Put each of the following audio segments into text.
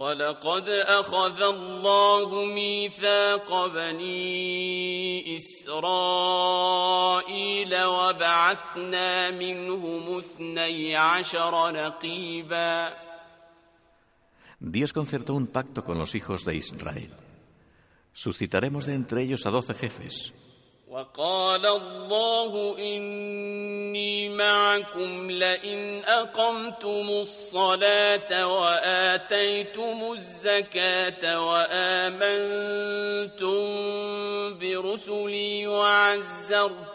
ولقد أخذ الله ميثاق بني إسرائيل وبعثنا منهم اثني عشر نقيبا Dios concertó un pacto con los hijos de Israel. Suscitaremos de entre ellos a doce jefes. وقال الله إني معكم لئن أقمتم الصلاة وآتيتم الزكاة وآمنتم برسلي وعزرتموهم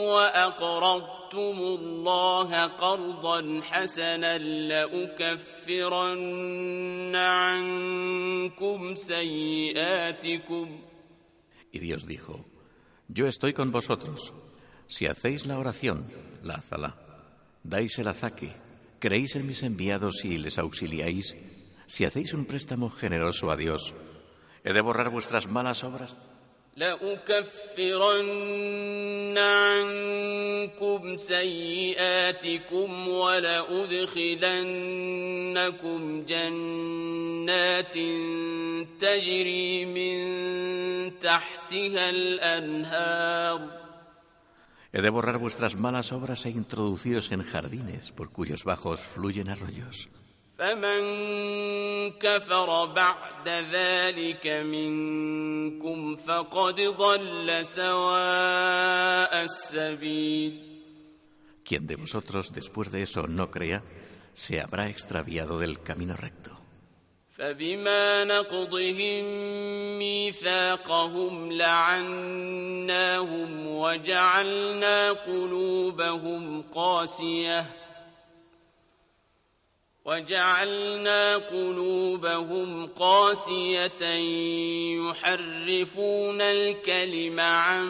وأقرضتم الله قرضا حسنا لأكفرن عنكم سيئاتكم. Y Dios dijo, Yo estoy con vosotros. Si hacéis la oración, la azalá, dais el azaque, creéis en mis enviados y les auxiliáis, si hacéis un préstamo generoso a Dios, he de borrar vuestras malas obras. لأكفرن عنكم سيئاتكم ولأدخلنكم جنات تجري من تحتها الأنهار He de borrar vuestras malas obras e introduciros en jardines por cuyos bajos fluyen arroyos. فمن كفر بعد ذلك منكم فقد ضل سواء السبيل Quien de vosotros después de eso no crea, se habrá extraviado del camino recto. فبما نقضهم ميثاقهم لعناهم وجعلنا قلوبهم قاسية وجعلنا قلوبهم قاسية يحرفون الكلم عن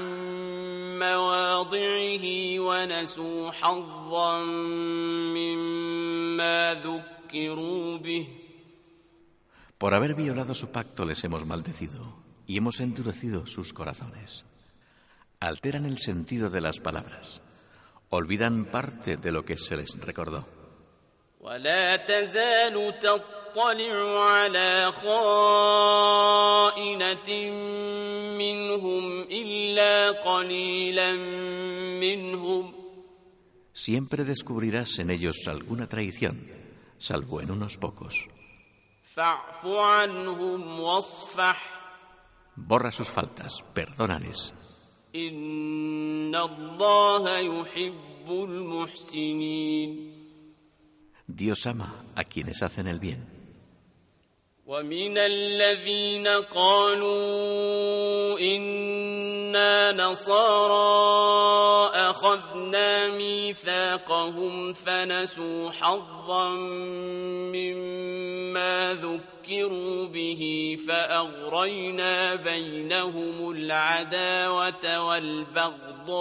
مواضعه ونسوا حظا مما ذكروا به Por haber violado su pacto les hemos maldecido y hemos endurecido sus corazones. Alteran el sentido de las palabras. Olvidan parte de lo que se les recordó. ولا تزال تطلع على خائنة منهم إلا قليلا منهم Siempre descubrirás en ellos alguna traición, salvo en unos pocos. فاعف عنهم واصفح Borra sus faltas, perdónales. إن الله يحب المحسنين Dios ama a quienes hacen el bien. ومن الذين قالوا إنا نصارى أخذنا ميثاقهم فنسوا حظا مما ذكروا به فأغرينا بينهم العداوة والبغضاء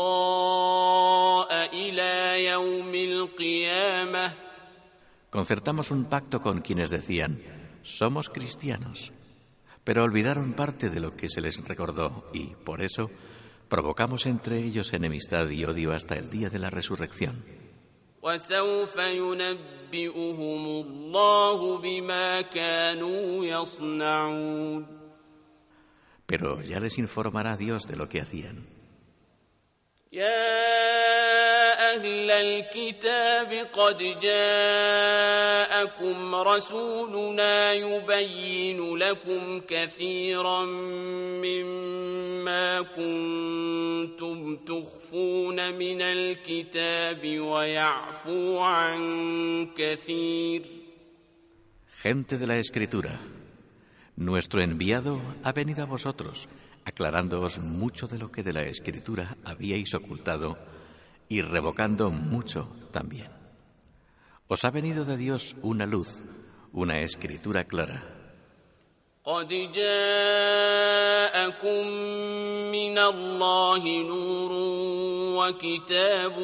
إلى يوم القيامة concertamos un pacto con quienes decían, somos cristianos, pero olvidaron parte de lo que se les recordó y, por eso, provocamos entre ellos enemistad y odio hasta el día de la resurrección. Pero ya les informará Dios de lo que hacían. يا أهل الكتاب قد جاءكم رسولنا يبين لكم كثيرا مما كنتم تخفون من الكتاب ويعفو عن كثير Gente de la Escritura, nuestro enviado ha venido a vosotros, aclarándoos mucho de lo que de la Escritura habíais ocultado y revocando mucho también. Os ha venido de Dios una luz, una Escritura clara. قد جاءكم من الله نور وكتاب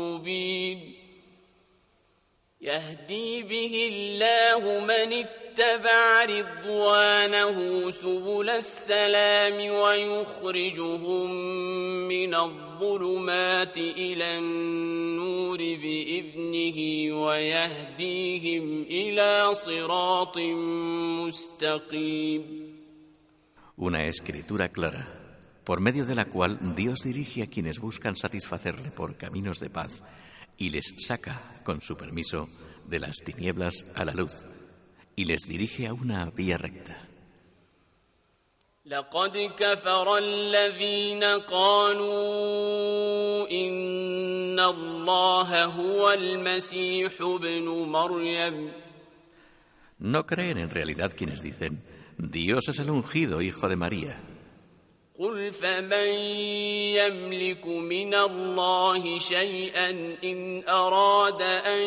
مبين يهدي به الله من اتبع رضوانه سبل السلام ويخرجهم من الظلمات إلى النور بإذنه ويهديهم إلى صراط مستقيم Una escritura clara, por medio de la cual Dios dirige a quienes buscan satisfacerle por caminos de paz y les saca, con su permiso, de las tinieblas a la luz y les dirige a una vía recta. لقد كفر الذين قالوا إن الله هو المسيح ابن مريم No creen en realidad quienes dicen, Dios es el ungido Hijo de María. قل فمن يملك من الله شيئا إن أراد أن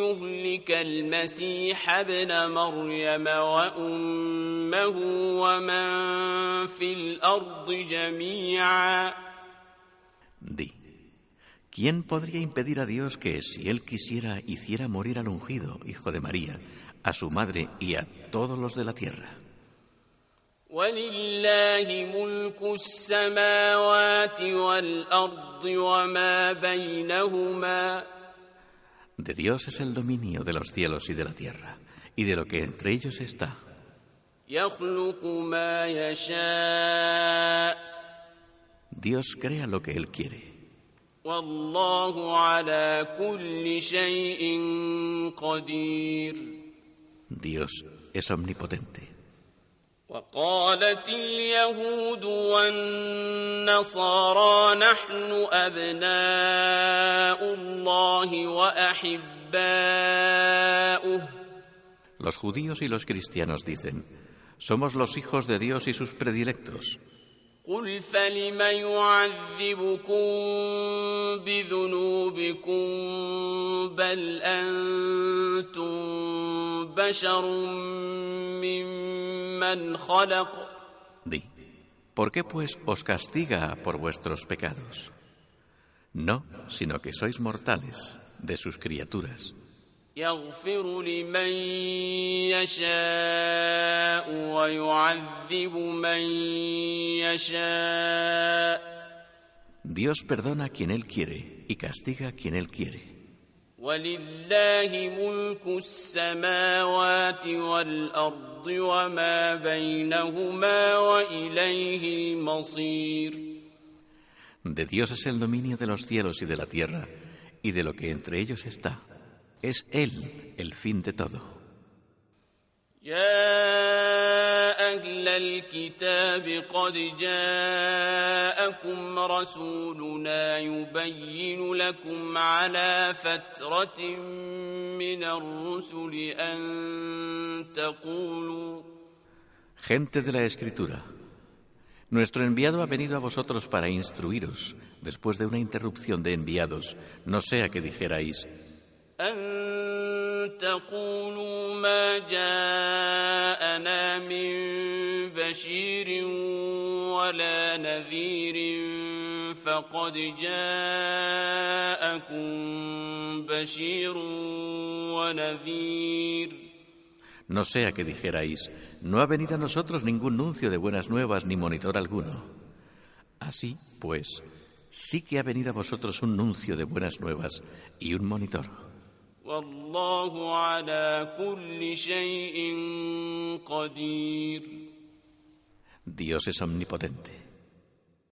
يهلك المسيح ابن مريم وأمه ومن في الأرض جميعا Di, ¿quién podría impedir a Dios que, si Él quisiera, hiciera morir al ungido Hijo de María, a su madre y a todos los de la tierra? ولله ملك السماوات والأرض وما بينهما De Dios es el dominio de los cielos y de la tierra, y de lo que entre ellos está. يخلق ما يشاء Dios crea lo que Él quiere, والله على كل شيء قدير Dios es omnipotente. وقالت اليهود والنصارى نحن أبناء الله وأحباؤه Los judíos y los cristianos dicen, somos los hijos de Dios y sus predilectos. قل فلم يعذبكم بذنوبكم بل أنتم بشر ممن خلق Di, ¿por qué pues os castiga por vuestros pecados? No, sino que sois mortales de sus criaturas. يغفر لمن يشاء ويعذب من يشاء Dios perdona a quien Él quiere y castiga a quien Él quiere. ولله ملك السماوات والأرض وما بينهما وإليه المصير De Dios es el dominio de los cielos y de la tierra, y de lo que entre ellos está. Es Él el fin de todo. يا أهل الكتاب قد جاءكم رسولنا يبين لكم على فترة من الرسل أن تقولوا Gente de la Escritura, nuestro enviado ha venido a vosotros para instruiros, después de una interrupción de enviados, no sea que dijerais, أن تقولوا ما جاءنا من بشير ولا نذير فقد جاءكم بشير ونذير no sea que dijerais, no ha venido a nosotros ningún nuncio de buenas nuevas ni monitor alguno. Así, pues, sí que ha venido a vosotros un nuncio de buenas nuevas y un monitor. والله على كل شيء قدير Dios es omnipotente.